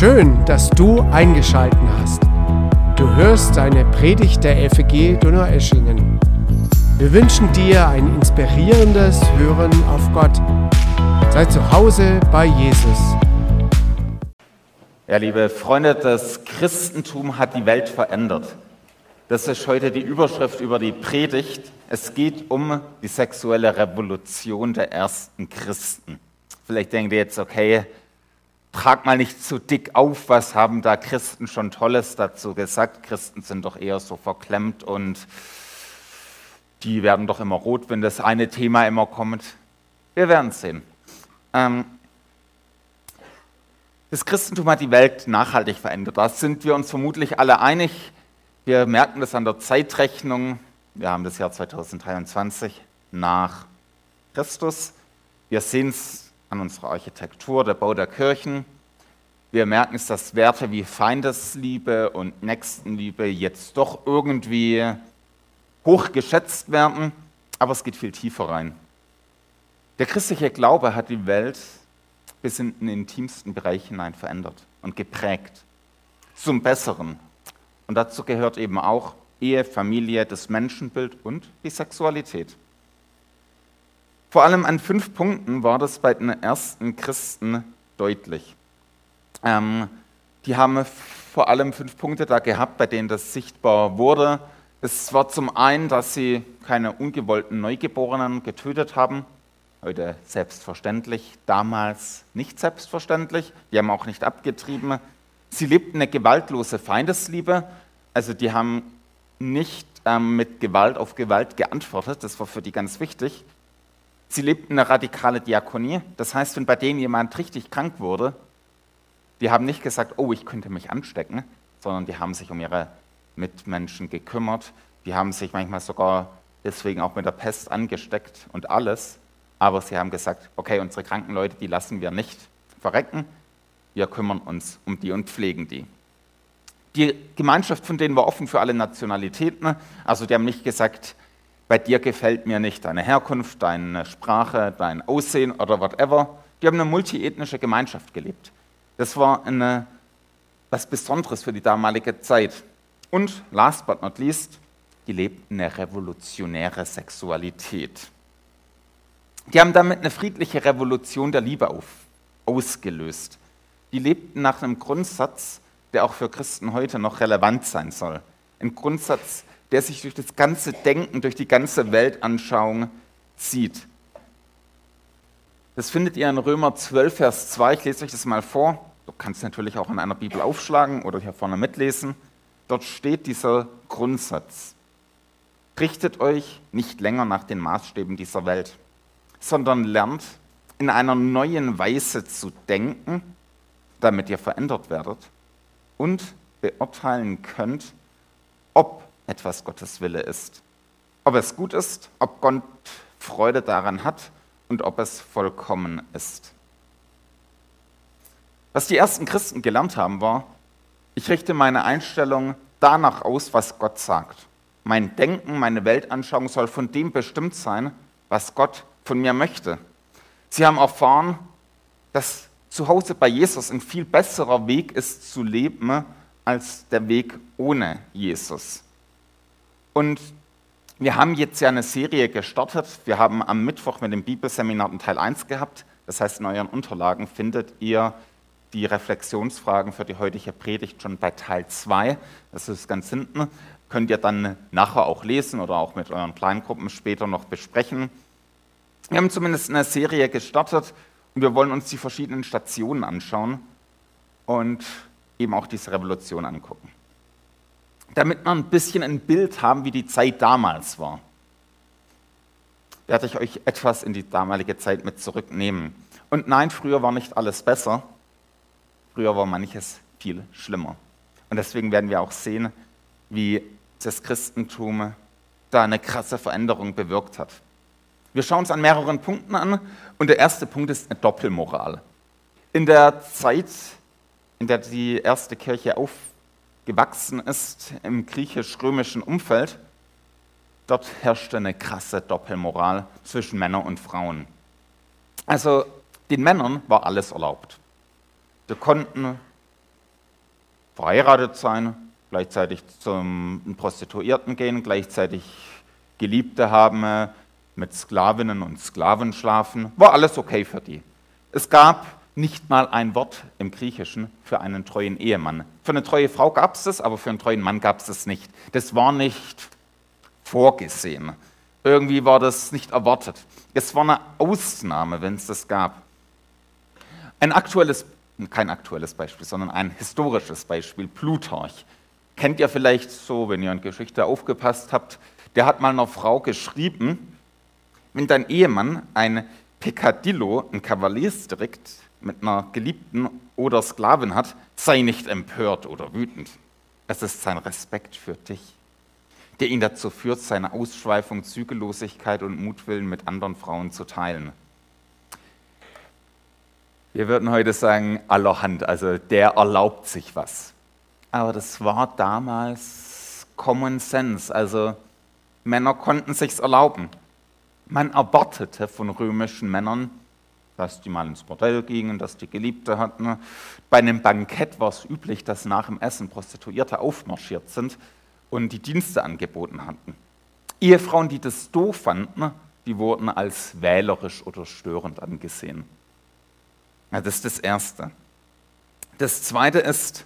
Schön, dass du eingeschalten hast. Du hörst eine Predigt der FEG Donaueschingen. Wir wünschen dir ein inspirierendes Hören auf Gott. Sei zu Hause bei Jesus. Ja, liebe Freunde, das Christentum hat die Welt verändert. Das ist heute die Überschrift über die Predigt. Es geht um die sexuelle Revolution der ersten Christen. Vielleicht denkt ihr jetzt, okay, trag mal nicht zu dick auf, was haben da Christen schon Tolles dazu gesagt? Christen sind doch eher so verklemmt und die werden doch immer rot, wenn das eine Thema immer kommt. Wir werden sehen. Ähm, das Christentum hat die Welt nachhaltig verändert. Da sind wir uns vermutlich alle einig. Wir merken das an der Zeitrechnung. Wir haben das Jahr 2023 nach Christus. Wir sehen es an unserer Architektur, der Bau der Kirchen. Wir merken es, dass Werte wie Feindesliebe und Nächstenliebe jetzt doch irgendwie hoch geschätzt werden, aber es geht viel tiefer rein. Der christliche Glaube hat die Welt bis in den intimsten Bereich hinein verändert und geprägt. Zum Besseren. Und dazu gehört eben auch Ehe, Familie, das Menschenbild und die Sexualität. Vor allem an fünf Punkten war das bei den ersten Christen deutlich. Ähm, die haben vor allem fünf Punkte da gehabt, bei denen das sichtbar wurde. Es war zum einen, dass sie keine ungewollten Neugeborenen getötet haben. Heute selbstverständlich, damals nicht selbstverständlich. Die haben auch nicht abgetrieben. Sie lebten eine gewaltlose Feindesliebe. Also die haben nicht ähm, mit Gewalt auf Gewalt geantwortet. Das war für die ganz wichtig. Sie lebten eine radikale Diakonie. Das heißt, wenn bei denen jemand richtig krank wurde, die haben nicht gesagt, oh, ich könnte mich anstecken, sondern die haben sich um ihre Mitmenschen gekümmert. Die haben sich manchmal sogar deswegen auch mit der Pest angesteckt und alles. Aber sie haben gesagt, okay, unsere kranken Leute, die lassen wir nicht verrecken. Wir kümmern uns um die und pflegen die. Die Gemeinschaft von denen war offen für alle Nationalitäten. Also die haben nicht gesagt, bei dir gefällt mir nicht deine Herkunft, deine Sprache, dein Aussehen oder whatever. Die haben eine multiethnische Gemeinschaft gelebt. Das war eine, was Besonderes für die damalige Zeit. Und last but not least, die lebten eine revolutionäre Sexualität. Die haben damit eine friedliche Revolution der Liebe auf, ausgelöst. Die lebten nach einem Grundsatz, der auch für Christen heute noch relevant sein soll. Ein Grundsatz, der sich durch das ganze Denken, durch die ganze Weltanschauung zieht. Das findet ihr in Römer 12, Vers 2. Ich lese euch das mal vor. Du kannst natürlich auch in einer Bibel aufschlagen oder hier vorne mitlesen. Dort steht dieser Grundsatz. Richtet euch nicht länger nach den Maßstäben dieser Welt, sondern lernt in einer neuen Weise zu denken, damit ihr verändert werdet und beurteilen könnt, ob etwas Gottes Wille ist. Ob es gut ist, ob Gott Freude daran hat und ob es vollkommen ist. Was die ersten Christen gelernt haben, war, ich richte meine Einstellung danach aus, was Gott sagt. Mein Denken, meine Weltanschauung soll von dem bestimmt sein, was Gott von mir möchte. Sie haben erfahren, dass zu Hause bei Jesus ein viel besserer Weg ist zu leben als der Weg ohne Jesus. Und wir haben jetzt ja eine Serie gestartet. Wir haben am Mittwoch mit dem Bibelseminar Teil 1 gehabt. Das heißt, in euren Unterlagen findet ihr die Reflexionsfragen für die heutige Predigt schon bei Teil 2. Das ist ganz hinten. Könnt ihr dann nachher auch lesen oder auch mit euren Kleingruppen später noch besprechen. Wir haben zumindest eine Serie gestartet und wir wollen uns die verschiedenen Stationen anschauen und eben auch diese Revolution angucken damit wir ein bisschen ein Bild haben, wie die Zeit damals war, werde ich euch etwas in die damalige Zeit mit zurücknehmen. Und nein, früher war nicht alles besser, früher war manches viel schlimmer. Und deswegen werden wir auch sehen, wie das Christentum da eine krasse Veränderung bewirkt hat. Wir schauen uns an mehreren Punkten an und der erste Punkt ist eine Doppelmoral. In der Zeit, in der die erste Kirche auf gewachsen ist im griechisch-römischen Umfeld, dort herrschte eine krasse Doppelmoral zwischen Männern und Frauen. Also den Männern war alles erlaubt. Sie konnten verheiratet sein, gleichzeitig zum Prostituierten gehen, gleichzeitig Geliebte haben, mit Sklavinnen und Sklaven schlafen, war alles okay für die. Es gab nicht mal ein Wort im Griechischen für einen treuen Ehemann. Für eine treue Frau gab es das, aber für einen treuen Mann gab es das nicht. Das war nicht vorgesehen. Irgendwie war das nicht erwartet. Es war eine Ausnahme, wenn es das gab. Ein aktuelles, kein aktuelles Beispiel, sondern ein historisches Beispiel, Plutarch. Kennt ihr vielleicht so, wenn ihr in Geschichte aufgepasst habt, der hat mal einer Frau geschrieben, wenn dein Ehemann ein Peccadillo, ein Kavaliersdelikt mit einer Geliebten oder Sklavin hat, sei nicht empört oder wütend. Es ist sein Respekt für dich, der ihn dazu führt, seine Ausschweifung, Zügellosigkeit und Mutwillen mit anderen Frauen zu teilen. Wir würden heute sagen, allerhand, also der erlaubt sich was. Aber das war damals Common Sense, also Männer konnten sich's erlauben. Man erwartete von römischen Männern, dass die mal ins Bordell gingen, dass die Geliebte hatten. Bei einem Bankett war es üblich, dass nach dem Essen Prostituierte aufmarschiert sind und die Dienste angeboten hatten. Ehefrauen, die das doof fanden, die wurden als wählerisch oder störend angesehen. Ja, das ist das Erste. Das Zweite ist,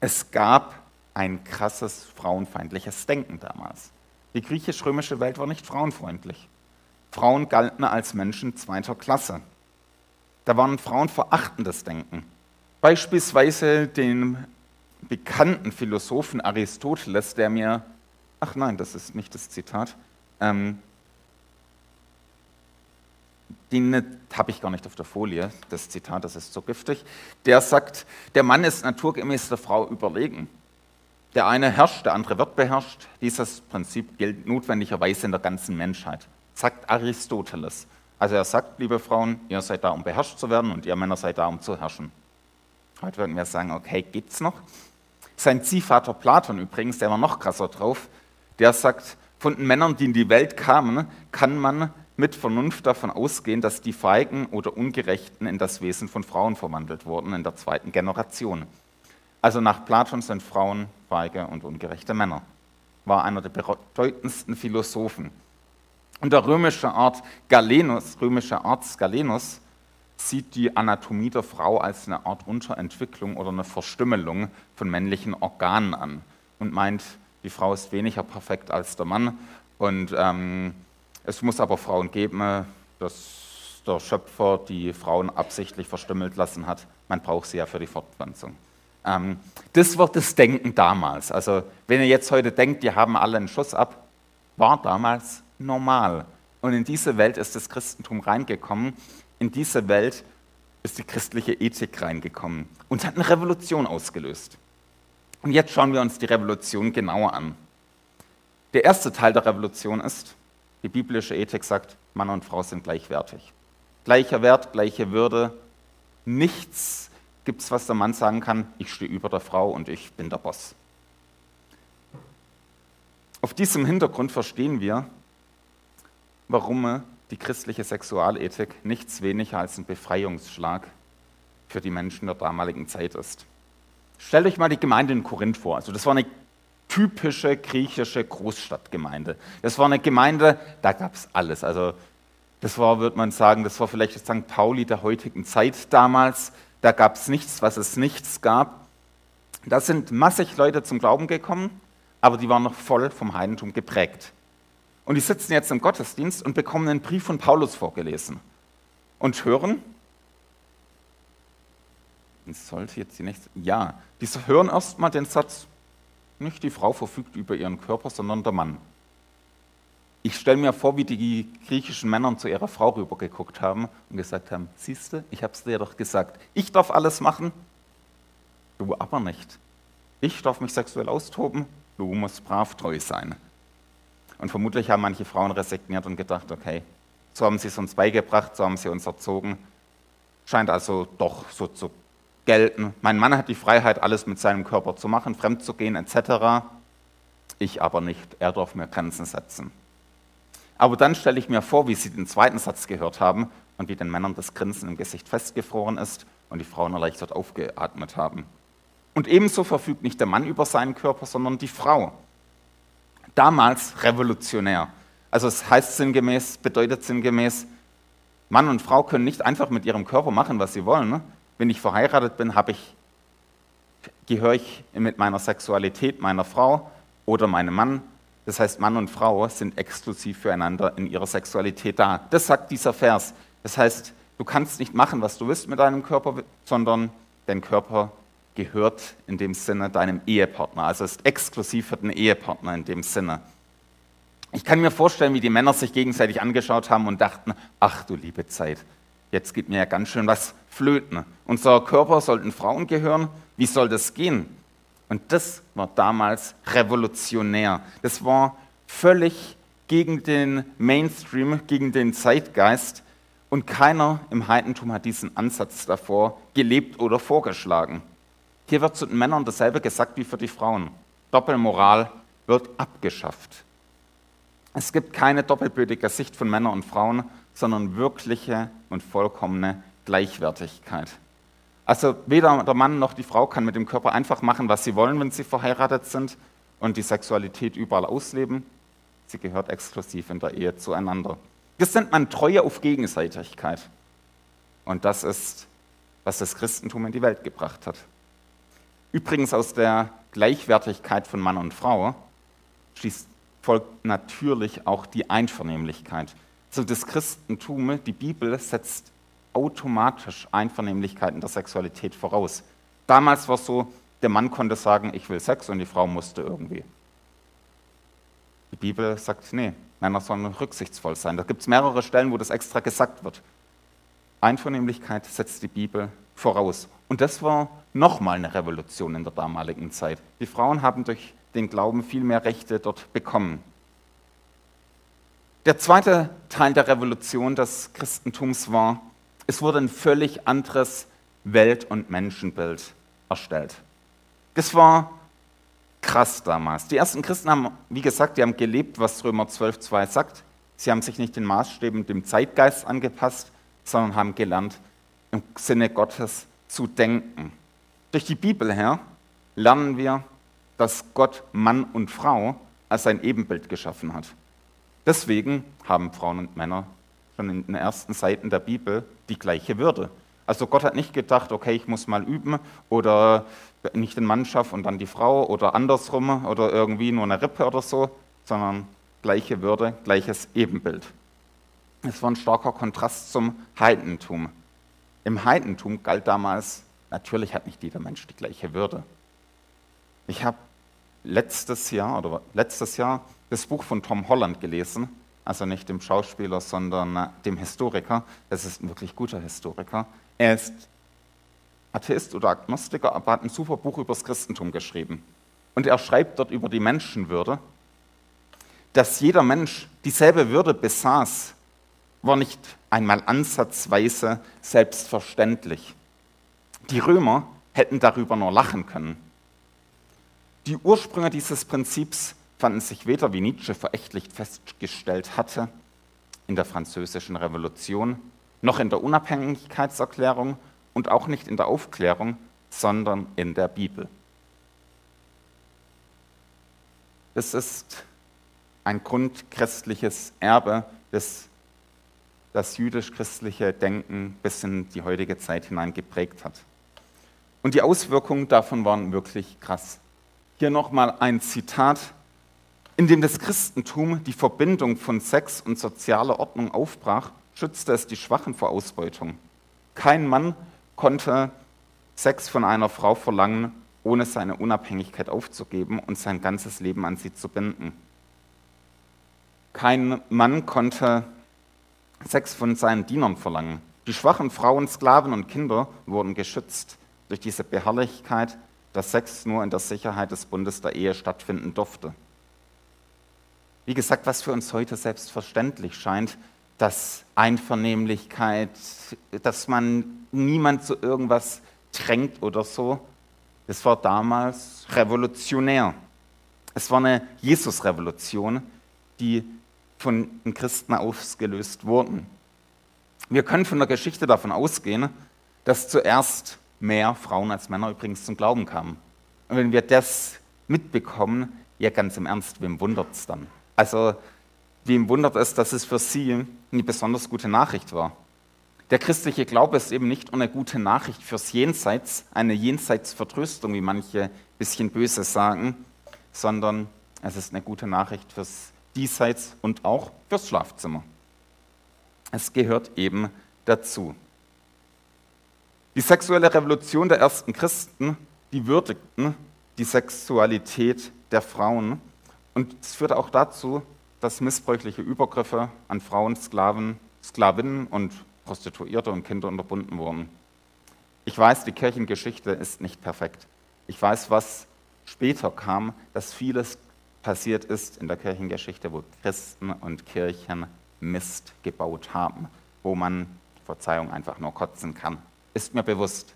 es gab ein krasses frauenfeindliches Denken damals. Die griechisch-römische Welt war nicht frauenfreundlich. Frauen galten als Menschen zweiter Klasse. Da war ein frauenverachtendes Denken. Beispielsweise den bekannten Philosophen Aristoteles, der mir, ach nein, das ist nicht das Zitat, ähm, den habe ich gar nicht auf der Folie, das Zitat, das ist so giftig, der sagt, der Mann ist naturgemäß der Frau überlegen. Der eine herrscht, der andere wird beherrscht. Dieses Prinzip gilt notwendigerweise in der ganzen Menschheit sagt Aristoteles. Also er sagt, liebe Frauen, ihr seid da, um beherrscht zu werden und ihr Männer seid da, um zu herrschen. Heute würden wir sagen, okay, geht's noch? Sein Ziehvater Platon übrigens, der war noch krasser drauf, der sagt, von den Männern, die in die Welt kamen, kann man mit Vernunft davon ausgehen, dass die Feigen oder Ungerechten in das Wesen von Frauen verwandelt wurden in der zweiten Generation. Also nach Platon sind Frauen feige und ungerechte Männer. War einer der bedeutendsten Philosophen. Und der römische Art Galenus, römische Arzt Galenus sieht die Anatomie der Frau als eine Art Unterentwicklung oder eine Verstümmelung von männlichen Organen an und meint, die Frau ist weniger perfekt als der Mann und ähm, es muss aber Frauen geben, dass der Schöpfer die Frauen absichtlich verstümmelt lassen hat. Man braucht sie ja für die Fortpflanzung. Ähm, das wird das Denken damals. Also wenn ihr jetzt heute denkt, die haben alle einen Schuss ab, war damals normal. Und in diese Welt ist das Christentum reingekommen. In diese Welt ist die christliche Ethik reingekommen und hat eine Revolution ausgelöst. Und jetzt schauen wir uns die Revolution genauer an. Der erste Teil der Revolution ist, die biblische Ethik sagt, Mann und Frau sind gleichwertig. Gleicher Wert, gleiche Würde. Nichts gibt es, was der Mann sagen kann, ich stehe über der Frau und ich bin der Boss. Auf diesem Hintergrund verstehen wir, warum die christliche Sexualethik nichts weniger als ein Befreiungsschlag für die Menschen der damaligen Zeit ist. Stellt euch mal die Gemeinde in Korinth vor. Also das war eine typische griechische Großstadtgemeinde. Das war eine Gemeinde, da gab es alles. Also das war, würde man sagen, das war vielleicht das St. Pauli der heutigen Zeit damals. Da gab es nichts, was es nichts gab. Da sind massig Leute zum Glauben gekommen, aber die waren noch voll vom Heidentum geprägt. Und die sitzen jetzt im Gottesdienst und bekommen einen Brief von Paulus vorgelesen und hören, sollte jetzt die nächste, ja, die hören erstmal den Satz, nicht die Frau verfügt über ihren Körper, sondern der Mann. Ich stelle mir vor, wie die griechischen Männer zu ihrer Frau rübergeguckt haben und gesagt haben, siehste, ich habe es dir doch gesagt, ich darf alles machen, du aber nicht. Ich darf mich sexuell austoben, du musst brav treu sein. Und vermutlich haben manche Frauen resigniert und gedacht, okay, so haben sie es uns beigebracht, so haben sie uns erzogen. Scheint also doch so zu gelten. Mein Mann hat die Freiheit, alles mit seinem Körper zu machen, fremd zu gehen etc. Ich aber nicht. Er darf mir Grenzen setzen. Aber dann stelle ich mir vor, wie sie den zweiten Satz gehört haben und wie den Männern das Grinsen im Gesicht festgefroren ist und die Frauen erleichtert aufgeatmet haben. Und ebenso verfügt nicht der Mann über seinen Körper, sondern die Frau. Damals revolutionär. Also es heißt sinngemäß, bedeutet sinngemäß, Mann und Frau können nicht einfach mit ihrem Körper machen, was sie wollen. Ne? Wenn ich verheiratet bin, habe ich, gehöre ich mit meiner Sexualität meiner Frau oder meinem Mann. Das heißt, Mann und Frau sind exklusiv füreinander in ihrer Sexualität da. Das sagt dieser Vers. Das heißt, du kannst nicht machen, was du willst mit deinem Körper, sondern dein Körper gehört in dem Sinne deinem Ehepartner. Also ist exklusiv für den Ehepartner in dem Sinne. Ich kann mir vorstellen, wie die Männer sich gegenseitig angeschaut haben und dachten, ach du liebe Zeit, jetzt geht mir ja ganz schön was flöten. Unser Körper sollten Frauen gehören, wie soll das gehen? Und das war damals revolutionär. Das war völlig gegen den Mainstream, gegen den Zeitgeist. Und keiner im Heidentum hat diesen Ansatz davor gelebt oder vorgeschlagen. Hier wird zu den Männern dasselbe gesagt wie für die Frauen. Doppelmoral wird abgeschafft. Es gibt keine doppelbödige Sicht von Männern und Frauen, sondern wirkliche und vollkommene Gleichwertigkeit. Also weder der Mann noch die Frau kann mit dem Körper einfach machen, was sie wollen, wenn sie verheiratet sind und die Sexualität überall ausleben. Sie gehört exklusiv in der Ehe zueinander. Das nennt man Treue auf Gegenseitigkeit. Und das ist, was das Christentum in die Welt gebracht hat. Übrigens aus der Gleichwertigkeit von Mann und Frau schließt folgt natürlich auch die Einvernehmlichkeit. So das Christentum, die Bibel setzt automatisch Einvernehmlichkeit in der Sexualität voraus. Damals war es so, der Mann konnte sagen, ich will Sex und die Frau musste irgendwie. Die Bibel sagt, nee, Männer sollen rücksichtsvoll sein. Da gibt es mehrere Stellen, wo das extra gesagt wird. Einvernehmlichkeit setzt die Bibel voraus. Und das war nochmal eine Revolution in der damaligen Zeit. Die Frauen haben durch den Glauben viel mehr Rechte dort bekommen. Der zweite Teil der Revolution des Christentums war, es wurde ein völlig anderes Welt- und Menschenbild erstellt. Das war krass damals. Die ersten Christen haben, wie gesagt, die haben gelebt, was Römer 12,2 sagt. Sie haben sich nicht den Maßstäben, dem Zeitgeist angepasst, sondern haben gelernt, im Sinne Gottes zu denken. Durch die Bibel her lernen wir, dass Gott Mann und Frau als sein Ebenbild geschaffen hat. Deswegen haben Frauen und Männer schon in den ersten Seiten der Bibel die gleiche Würde. Also Gott hat nicht gedacht, okay, ich muss mal üben oder nicht den Mann schaffen und dann die Frau oder andersrum oder irgendwie nur eine Rippe oder so, sondern gleiche Würde, gleiches Ebenbild. Es war ein starker Kontrast zum Heidentum. Im Heidentum galt damals, natürlich hat nicht jeder Mensch die gleiche Würde. Ich habe letztes Jahr oder letztes Jahr das Buch von Tom Holland gelesen, also nicht dem Schauspieler, sondern äh, dem Historiker. Es ist ein wirklich guter Historiker. Er ist Atheist oder Agnostiker, aber hat ein super Buch über das Christentum geschrieben. Und er schreibt dort über die Menschenwürde, dass jeder Mensch dieselbe Würde besaß, war nicht einmal ansatzweise selbstverständlich. Die Römer hätten darüber nur lachen können. Die Ursprünge dieses Prinzips fanden sich weder, wie Nietzsche verächtlich festgestellt hatte, in der Französischen Revolution, noch in der Unabhängigkeitserklärung und auch nicht in der Aufklärung, sondern in der Bibel. Es ist ein grundchristliches Erbe, das das jüdisch-christliche Denken bis in die heutige Zeit hinein geprägt hat. Und die Auswirkungen davon waren wirklich krass. Hier nochmal ein Zitat, in dem das Christentum die Verbindung von Sex und sozialer Ordnung aufbrach, schützte es die Schwachen vor Ausbeutung. Kein Mann konnte Sex von einer Frau verlangen, ohne seine Unabhängigkeit aufzugeben und sein ganzes Leben an sie zu binden. Kein Mann konnte Sex von seinen Dienern verlangen. Die schwachen Frauen, Sklaven und Kinder wurden geschützt durch diese Beharrlichkeit dass Sex nur in der Sicherheit des Bundes der Ehe stattfinden durfte. Wie gesagt, was für uns heute selbstverständlich scheint, dass Einvernehmlichkeit, dass man niemand zu irgendwas drängt oder so, das war damals revolutionär. Es war eine Jesus-Revolution, die von den Christen ausgelöst wurden. Wir können von der Geschichte davon ausgehen, dass zuerst mehr Frauen als Männer übrigens zum Glauben kamen. Und wenn wir das mitbekommen, ja ganz im Ernst, wem wundert es dann? Also, wem wundert es, dass es für sie eine besonders gute Nachricht war? Der christliche Glaube ist eben nicht nur eine gute Nachricht fürs Jenseits, eine Jenseitsvertröstung, wie manche ein bisschen böse sagen, sondern es ist eine gute Nachricht fürs Diesseits und auch fürs Schlafzimmer. Es gehört eben dazu. Die sexuelle Revolution der ersten Christen, die würdigten die Sexualität der Frauen und es führte auch dazu, dass missbräuchliche Übergriffe an Frauen, Sklaven, Sklavinnen und Prostituierte und Kinder unterbunden wurden. Ich weiß, die Kirchengeschichte ist nicht perfekt. Ich weiß, was später kam, dass vieles passiert ist in der Kirchengeschichte, wo Christen und Kirchen Mist gebaut haben, wo man, Verzeihung, einfach nur kotzen kann. Ist mir bewusst.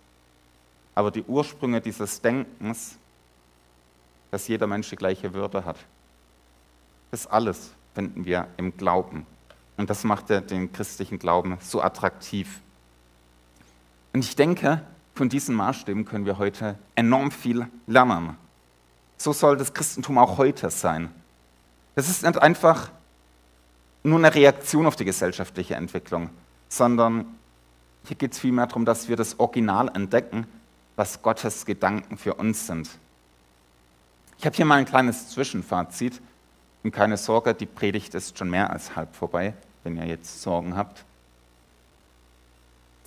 Aber die Ursprünge dieses Denkens, dass jeder Mensch die gleiche Würde hat, das alles finden wir im Glauben. Und das macht den christlichen Glauben so attraktiv. Und ich denke, von diesen Maßstäben können wir heute enorm viel lernen. So soll das Christentum auch heute sein. Es ist nicht einfach nur eine Reaktion auf die gesellschaftliche Entwicklung, sondern hier geht es vielmehr darum, dass wir das Original entdecken, was Gottes Gedanken für uns sind. Ich habe hier mal ein kleines Zwischenfazit und keine Sorge, die Predigt ist schon mehr als halb vorbei, wenn ihr jetzt Sorgen habt.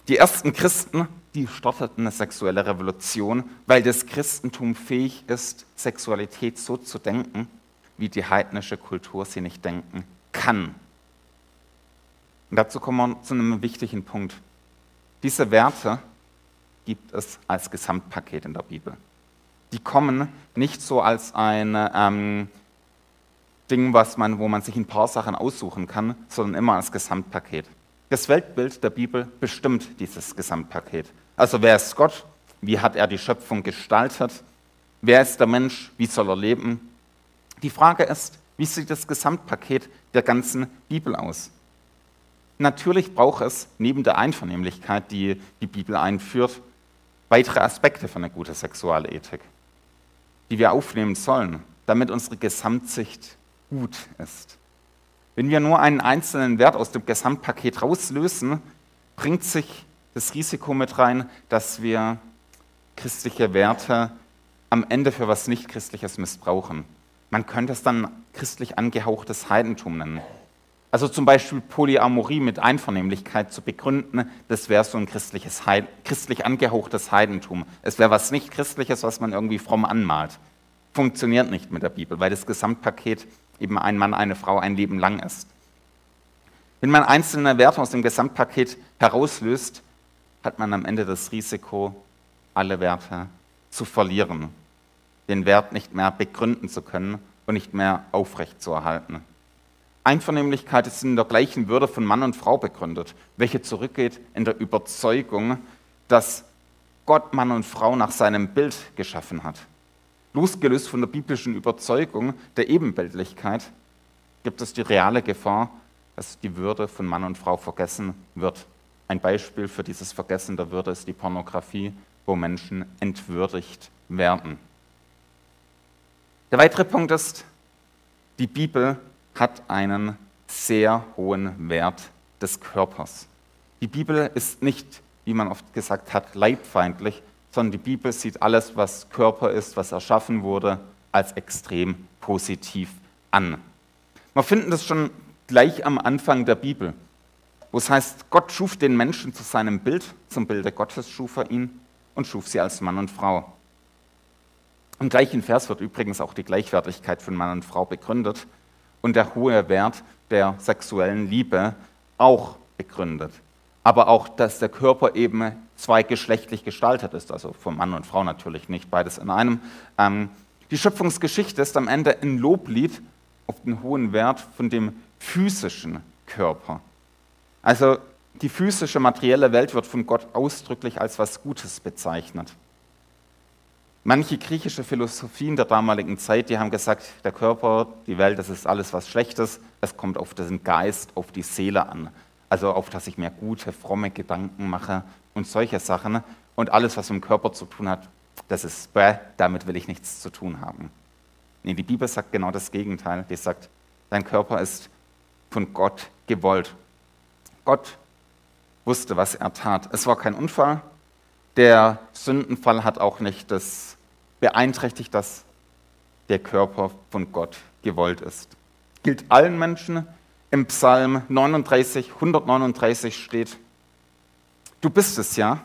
Die ersten Christen, die starteten eine sexuelle Revolution, weil das Christentum fähig ist, Sexualität so zu denken, wie die heidnische Kultur sie nicht denken kann. Und dazu kommen wir zu einem wichtigen Punkt. Diese Werte gibt es als Gesamtpaket in der Bibel. Die kommen nicht so als ein ähm, Ding, was man, wo man sich ein paar Sachen aussuchen kann, sondern immer als Gesamtpaket. Das Weltbild der Bibel bestimmt dieses Gesamtpaket. Also wer ist Gott? Wie hat er die Schöpfung gestaltet? Wer ist der Mensch? Wie soll er leben? Die Frage ist, wie sieht das Gesamtpaket der ganzen Bibel aus? Natürlich braucht es neben der Einvernehmlichkeit, die die Bibel einführt, weitere Aspekte von einer guten Sexualethik, die wir aufnehmen sollen, damit unsere Gesamtsicht gut ist. Wenn wir nur einen einzelnen Wert aus dem Gesamtpaket rauslösen, bringt sich das Risiko mit rein, dass wir christliche Werte am Ende für was nicht christliches missbrauchen. Man könnte es dann christlich angehauchtes Heidentum nennen. Also zum Beispiel Polyamorie mit Einvernehmlichkeit zu begründen, das wäre so ein christliches Heid christlich angehauchtes Heidentum. Es wäre was nicht christliches, was man irgendwie fromm anmalt. Funktioniert nicht mit der Bibel, weil das Gesamtpaket eben ein Mann, eine Frau ein Leben lang ist. Wenn man einzelne Werte aus dem Gesamtpaket herauslöst, hat man am Ende das Risiko, alle Werte zu verlieren, den Wert nicht mehr begründen zu können und nicht mehr aufrechtzuerhalten. Einvernehmlichkeit ist in der gleichen Würde von Mann und Frau begründet, welche zurückgeht in der Überzeugung, dass Gott Mann und Frau nach seinem Bild geschaffen hat. Losgelöst von der biblischen Überzeugung der Ebenbildlichkeit gibt es die reale Gefahr, dass die Würde von Mann und Frau vergessen wird. Ein Beispiel für dieses Vergessen der Würde ist die Pornografie, wo Menschen entwürdigt werden. Der weitere Punkt ist, die Bibel hat einen sehr hohen Wert des Körpers. Die Bibel ist nicht, wie man oft gesagt hat, leibfeindlich, sondern die Bibel sieht alles, was Körper ist, was erschaffen wurde, als extrem positiv an. Wir finden das schon gleich am Anfang der Bibel, wo es heißt, Gott schuf den Menschen zu seinem Bild, zum Bilde Gottes schuf er ihn und schuf sie als Mann und Frau. Im gleichen Vers wird übrigens auch die Gleichwertigkeit von Mann und Frau begründet und der hohe Wert der sexuellen Liebe auch begründet. Aber auch, dass der Körper eben zweigeschlechtlich gestaltet ist, also von Mann und Frau natürlich nicht, beides in einem. Ähm, die Schöpfungsgeschichte ist am Ende ein Loblied auf den hohen Wert von dem physischen Körper. Also die physische, materielle Welt wird von Gott ausdrücklich als was Gutes bezeichnet. Manche griechische Philosophien der damaligen Zeit, die haben gesagt, der Körper, die Welt, das ist alles was Schlechtes, es kommt auf den Geist, auf die Seele an. Also auf dass ich mir gute, fromme Gedanken mache und solche Sachen. und alles, was mit dem Körper zu tun hat, das ist bäh, damit will ich nichts zu tun haben. Nee, die Bibel sagt genau das Gegenteil. Die sagt, dein Körper ist von Gott gewollt. Gott wusste, was er tat. Es war kein Unfall. Der Sündenfall hat auch nicht das beeinträchtigt, dass der Körper von Gott gewollt ist. Gilt allen Menschen. Im Psalm 39, 139 steht, du bist es ja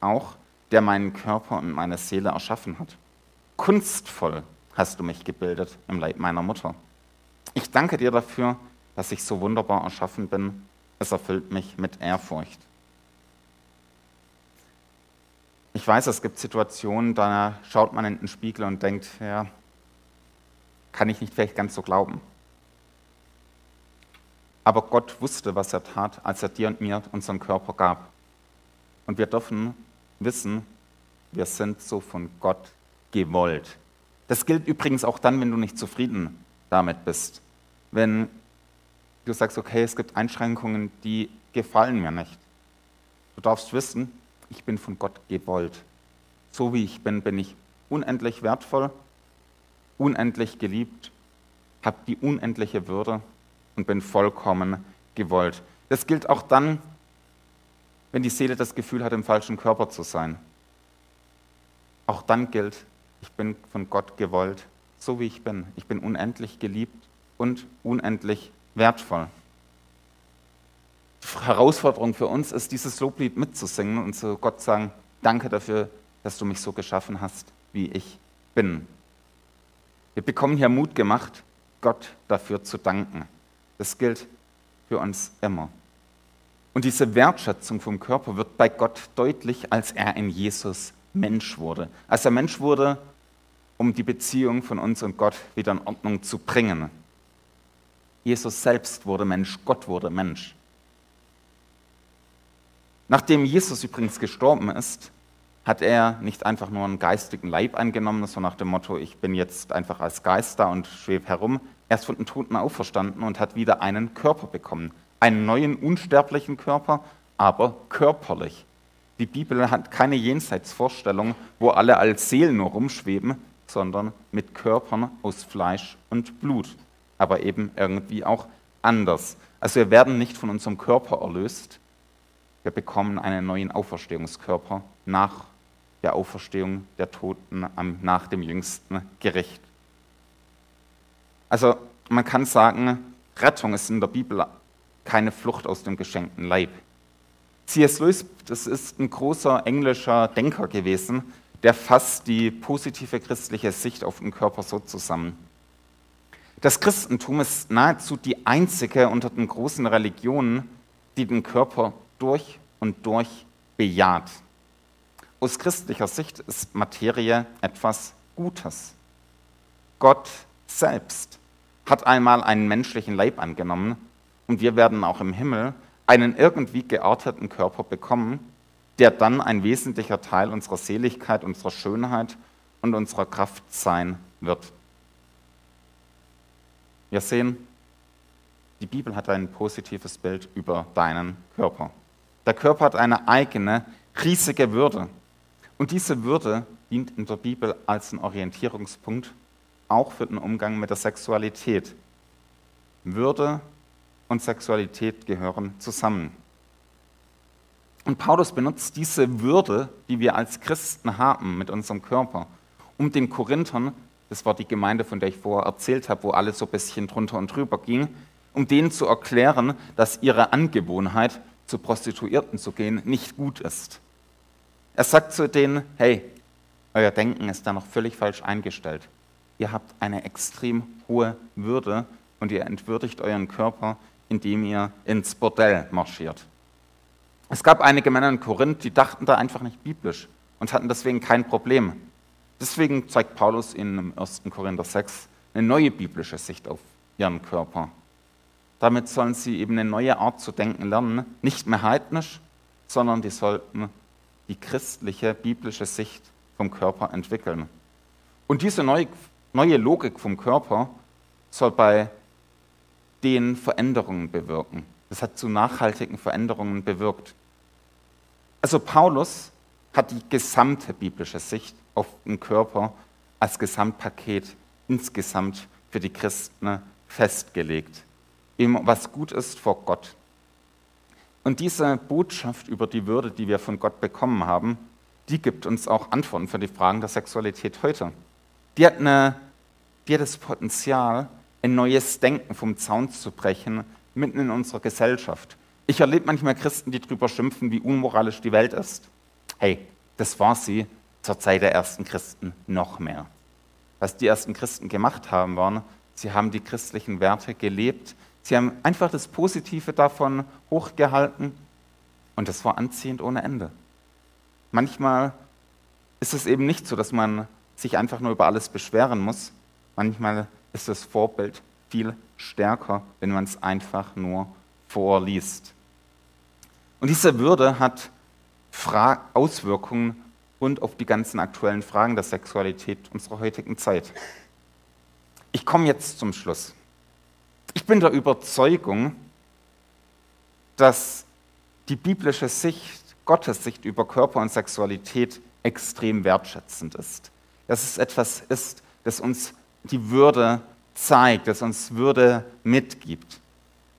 auch, der meinen Körper und meine Seele erschaffen hat. Kunstvoll hast du mich gebildet im Leib meiner Mutter. Ich danke dir dafür, dass ich so wunderbar erschaffen bin. Es erfüllt mich mit Ehrfurcht. Ich weiß, es gibt Situationen, da schaut man in den Spiegel und denkt, ja, kann ich nicht vielleicht ganz so glauben. Aber Gott wusste, was er tat, als er dir und mir unseren Körper gab. Und wir dürfen wissen, wir sind so von Gott gewollt. Das gilt übrigens auch dann, wenn du nicht zufrieden damit bist. Wenn du sagst, okay, es gibt Einschränkungen, die gefallen mir nicht. Du darfst wissen, ich bin von Gott gewollt. So wie ich bin, bin ich unendlich wertvoll, unendlich geliebt, habe die unendliche Würde und bin vollkommen gewollt. Das gilt auch dann, wenn die Seele das Gefühl hat, im falschen Körper zu sein. Auch dann gilt, ich bin von Gott gewollt, so wie ich bin. Ich bin unendlich geliebt und unendlich wertvoll. Die Herausforderung für uns ist, dieses Loblied mitzusingen und zu Gott sagen, danke dafür, dass du mich so geschaffen hast, wie ich bin. Wir bekommen hier Mut gemacht, Gott dafür zu danken. Das gilt für uns immer. Und diese Wertschätzung vom Körper wird bei Gott deutlich, als er in Jesus Mensch wurde. Als er Mensch wurde, um die Beziehung von uns und Gott wieder in Ordnung zu bringen. Jesus selbst wurde Mensch, Gott wurde Mensch. Nachdem Jesus übrigens gestorben ist, hat er nicht einfach nur einen geistigen Leib angenommen, so nach dem Motto, ich bin jetzt einfach als Geist da und schwebe herum. Er ist von den Toten auferstanden und hat wieder einen Körper bekommen. Einen neuen, unsterblichen Körper, aber körperlich. Die Bibel hat keine Jenseitsvorstellung, wo alle als Seelen nur rumschweben, sondern mit Körpern aus Fleisch und Blut. Aber eben irgendwie auch anders. Also wir werden nicht von unserem Körper erlöst, wir bekommen einen neuen Auferstehungskörper nach der Auferstehung der Toten nach dem jüngsten Gericht. Also man kann sagen, Rettung ist in der Bibel keine Flucht aus dem geschenkten Leib. C.S. Lewis, das ist ein großer englischer Denker gewesen, der fasst die positive christliche Sicht auf den Körper so zusammen. Das Christentum ist nahezu die einzige unter den großen Religionen, die den Körper durch und durch bejaht. Aus christlicher Sicht ist Materie etwas Gutes. Gott selbst hat einmal einen menschlichen Leib angenommen und wir werden auch im Himmel einen irgendwie gearteten Körper bekommen, der dann ein wesentlicher Teil unserer Seligkeit, unserer Schönheit und unserer Kraft sein wird. Wir sehen, die Bibel hat ein positives Bild über deinen Körper. Der Körper hat eine eigene, riesige Würde. Und diese Würde dient in der Bibel als ein Orientierungspunkt, auch für den Umgang mit der Sexualität. Würde und Sexualität gehören zusammen. Und Paulus benutzt diese Würde, die wir als Christen haben mit unserem Körper, um den Korinthern, das war die Gemeinde, von der ich vorher erzählt habe, wo alles so ein bisschen drunter und drüber ging, um denen zu erklären, dass ihre Angewohnheit, zu Prostituierten zu gehen, nicht gut ist. Er sagt zu denen, hey, euer Denken ist da noch völlig falsch eingestellt. Ihr habt eine extrem hohe Würde und ihr entwürdigt euren Körper, indem ihr ins Bordell marschiert. Es gab einige Männer in Korinth, die dachten da einfach nicht biblisch und hatten deswegen kein Problem. Deswegen zeigt Paulus in 1. Korinther 6 eine neue biblische Sicht auf ihren Körper. Damit sollen sie eben eine neue Art zu denken lernen, nicht mehr heidnisch, sondern die sollten die christliche, biblische Sicht vom Körper entwickeln. Und diese neue, neue Logik vom Körper soll bei den Veränderungen bewirken. Das hat zu nachhaltigen Veränderungen bewirkt. Also Paulus hat die gesamte biblische Sicht auf den Körper als Gesamtpaket insgesamt für die Christen festgelegt. Was gut ist vor Gott. Und diese Botschaft über die Würde, die wir von Gott bekommen haben, die gibt uns auch Antworten für die Fragen der Sexualität heute. Die hat, eine, die hat das Potenzial, ein neues Denken vom Zaun zu brechen, mitten in unserer Gesellschaft. Ich erlebe manchmal Christen, die darüber schimpfen, wie unmoralisch die Welt ist. Hey, das war sie zur Zeit der ersten Christen noch mehr. Was die ersten Christen gemacht haben, waren, sie haben die christlichen Werte gelebt, sie haben einfach das Positive davon hochgehalten und das war anziehend ohne Ende. Manchmal ist es eben nicht so, dass man sich einfach nur über alles beschweren muss. Manchmal ist das Vorbild viel stärker, wenn man es einfach nur vorliest. Und diese Würde hat Fra Auswirkungen und auf die ganzen aktuellen Fragen der Sexualität unserer heutigen Zeit. Ich komme jetzt zum Schluss. Ich bin der Überzeugung, dass die biblische Sicht, Gottes Sicht über Körper und Sexualität extrem wertschätzend ist. Dass es etwas ist, das uns die Würde zeigt, das uns Würde mitgibt.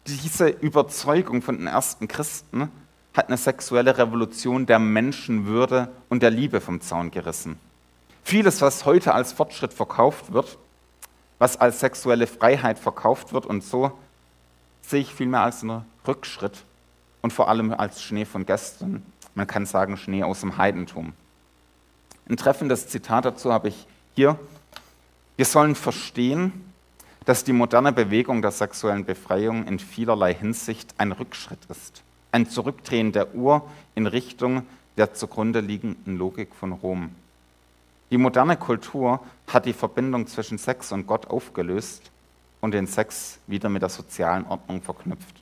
Diese Überzeugung von den ersten Christen hat eine sexuelle Revolution der Menschenwürde und der Liebe vom Zaun gerissen. Vieles, was heute als Fortschritt verkauft wird, was als sexuelle Freiheit verkauft wird und so, sehe ich vielmehr als einen Rückschritt und vor allem als Schnee von gestern. Man kann sagen Schnee aus dem Heidentum. Ein treffendes Zitat dazu habe ich hier. Wir sollen verstehen, dass die moderne Bewegung der sexuellen Befreiung in vielerlei Hinsicht ein Rückschritt ist ein Zurückdrehen der Uhr in Richtung der zugrunde liegenden Logik von Rom. Die moderne Kultur hat die Verbindung zwischen Sex und Gott aufgelöst und den Sex wieder mit der sozialen Ordnung verknüpft.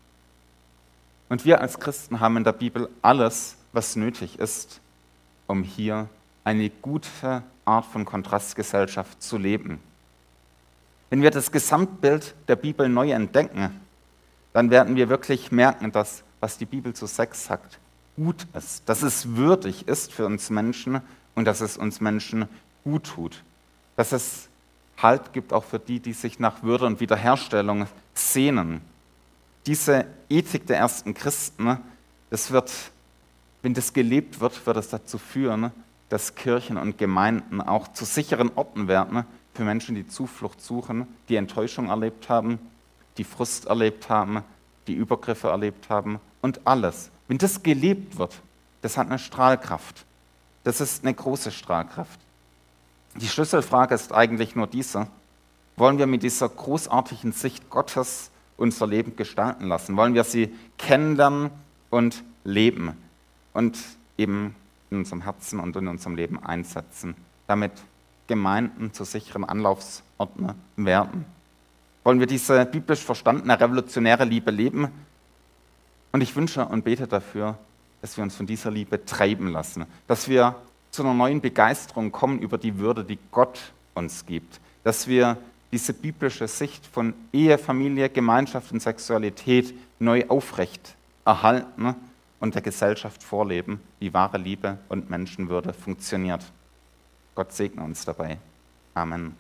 Und wir als Christen haben in der Bibel alles, was nötig ist, um hier eine gute Art von Kontrastgesellschaft zu leben. Wenn wir das Gesamtbild der Bibel neu entdecken, dann werden wir wirklich merken, dass was die Bibel zu Sex sagt, gut ist, dass es würdig ist für uns Menschen und dass es uns Menschen gut tut. Dass es Halt gibt auch für die, die sich nach Würde und Wiederherstellung sehnen. Diese Ethik der ersten Christen, das wird, wenn das gelebt wird, wird es dazu führen, dass Kirchen und Gemeinden auch zu sicheren Orten werden für Menschen, die Zuflucht suchen, die Enttäuschung erlebt haben, die Frust erlebt haben, die Übergriffe erlebt haben und alles. Wenn das gelebt wird, das hat eine Strahlkraft. Das ist eine große Strahlkraft. Die Schlüsselfrage ist eigentlich nur diese. Wollen wir mit dieser großartigen Sicht Gottes unser Leben gestalten lassen? Wollen wir sie kennenlernen und leben und eben in unserem Herzen und in unserem Leben einsetzen, damit Gemeinden zu sicheren Anlaufsorten werden? Wollen wir diese biblisch verstandene revolutionäre Liebe leben, und ich wünsche und bete dafür, dass wir uns von dieser Liebe treiben lassen, dass wir zu einer neuen Begeisterung kommen über die Würde, die Gott uns gibt, dass wir diese biblische Sicht von Ehe, Familie, Gemeinschaft und Sexualität neu aufrecht erhalten und der Gesellschaft vorleben, wie wahre Liebe und Menschenwürde funktioniert. Gott segne uns dabei. Amen.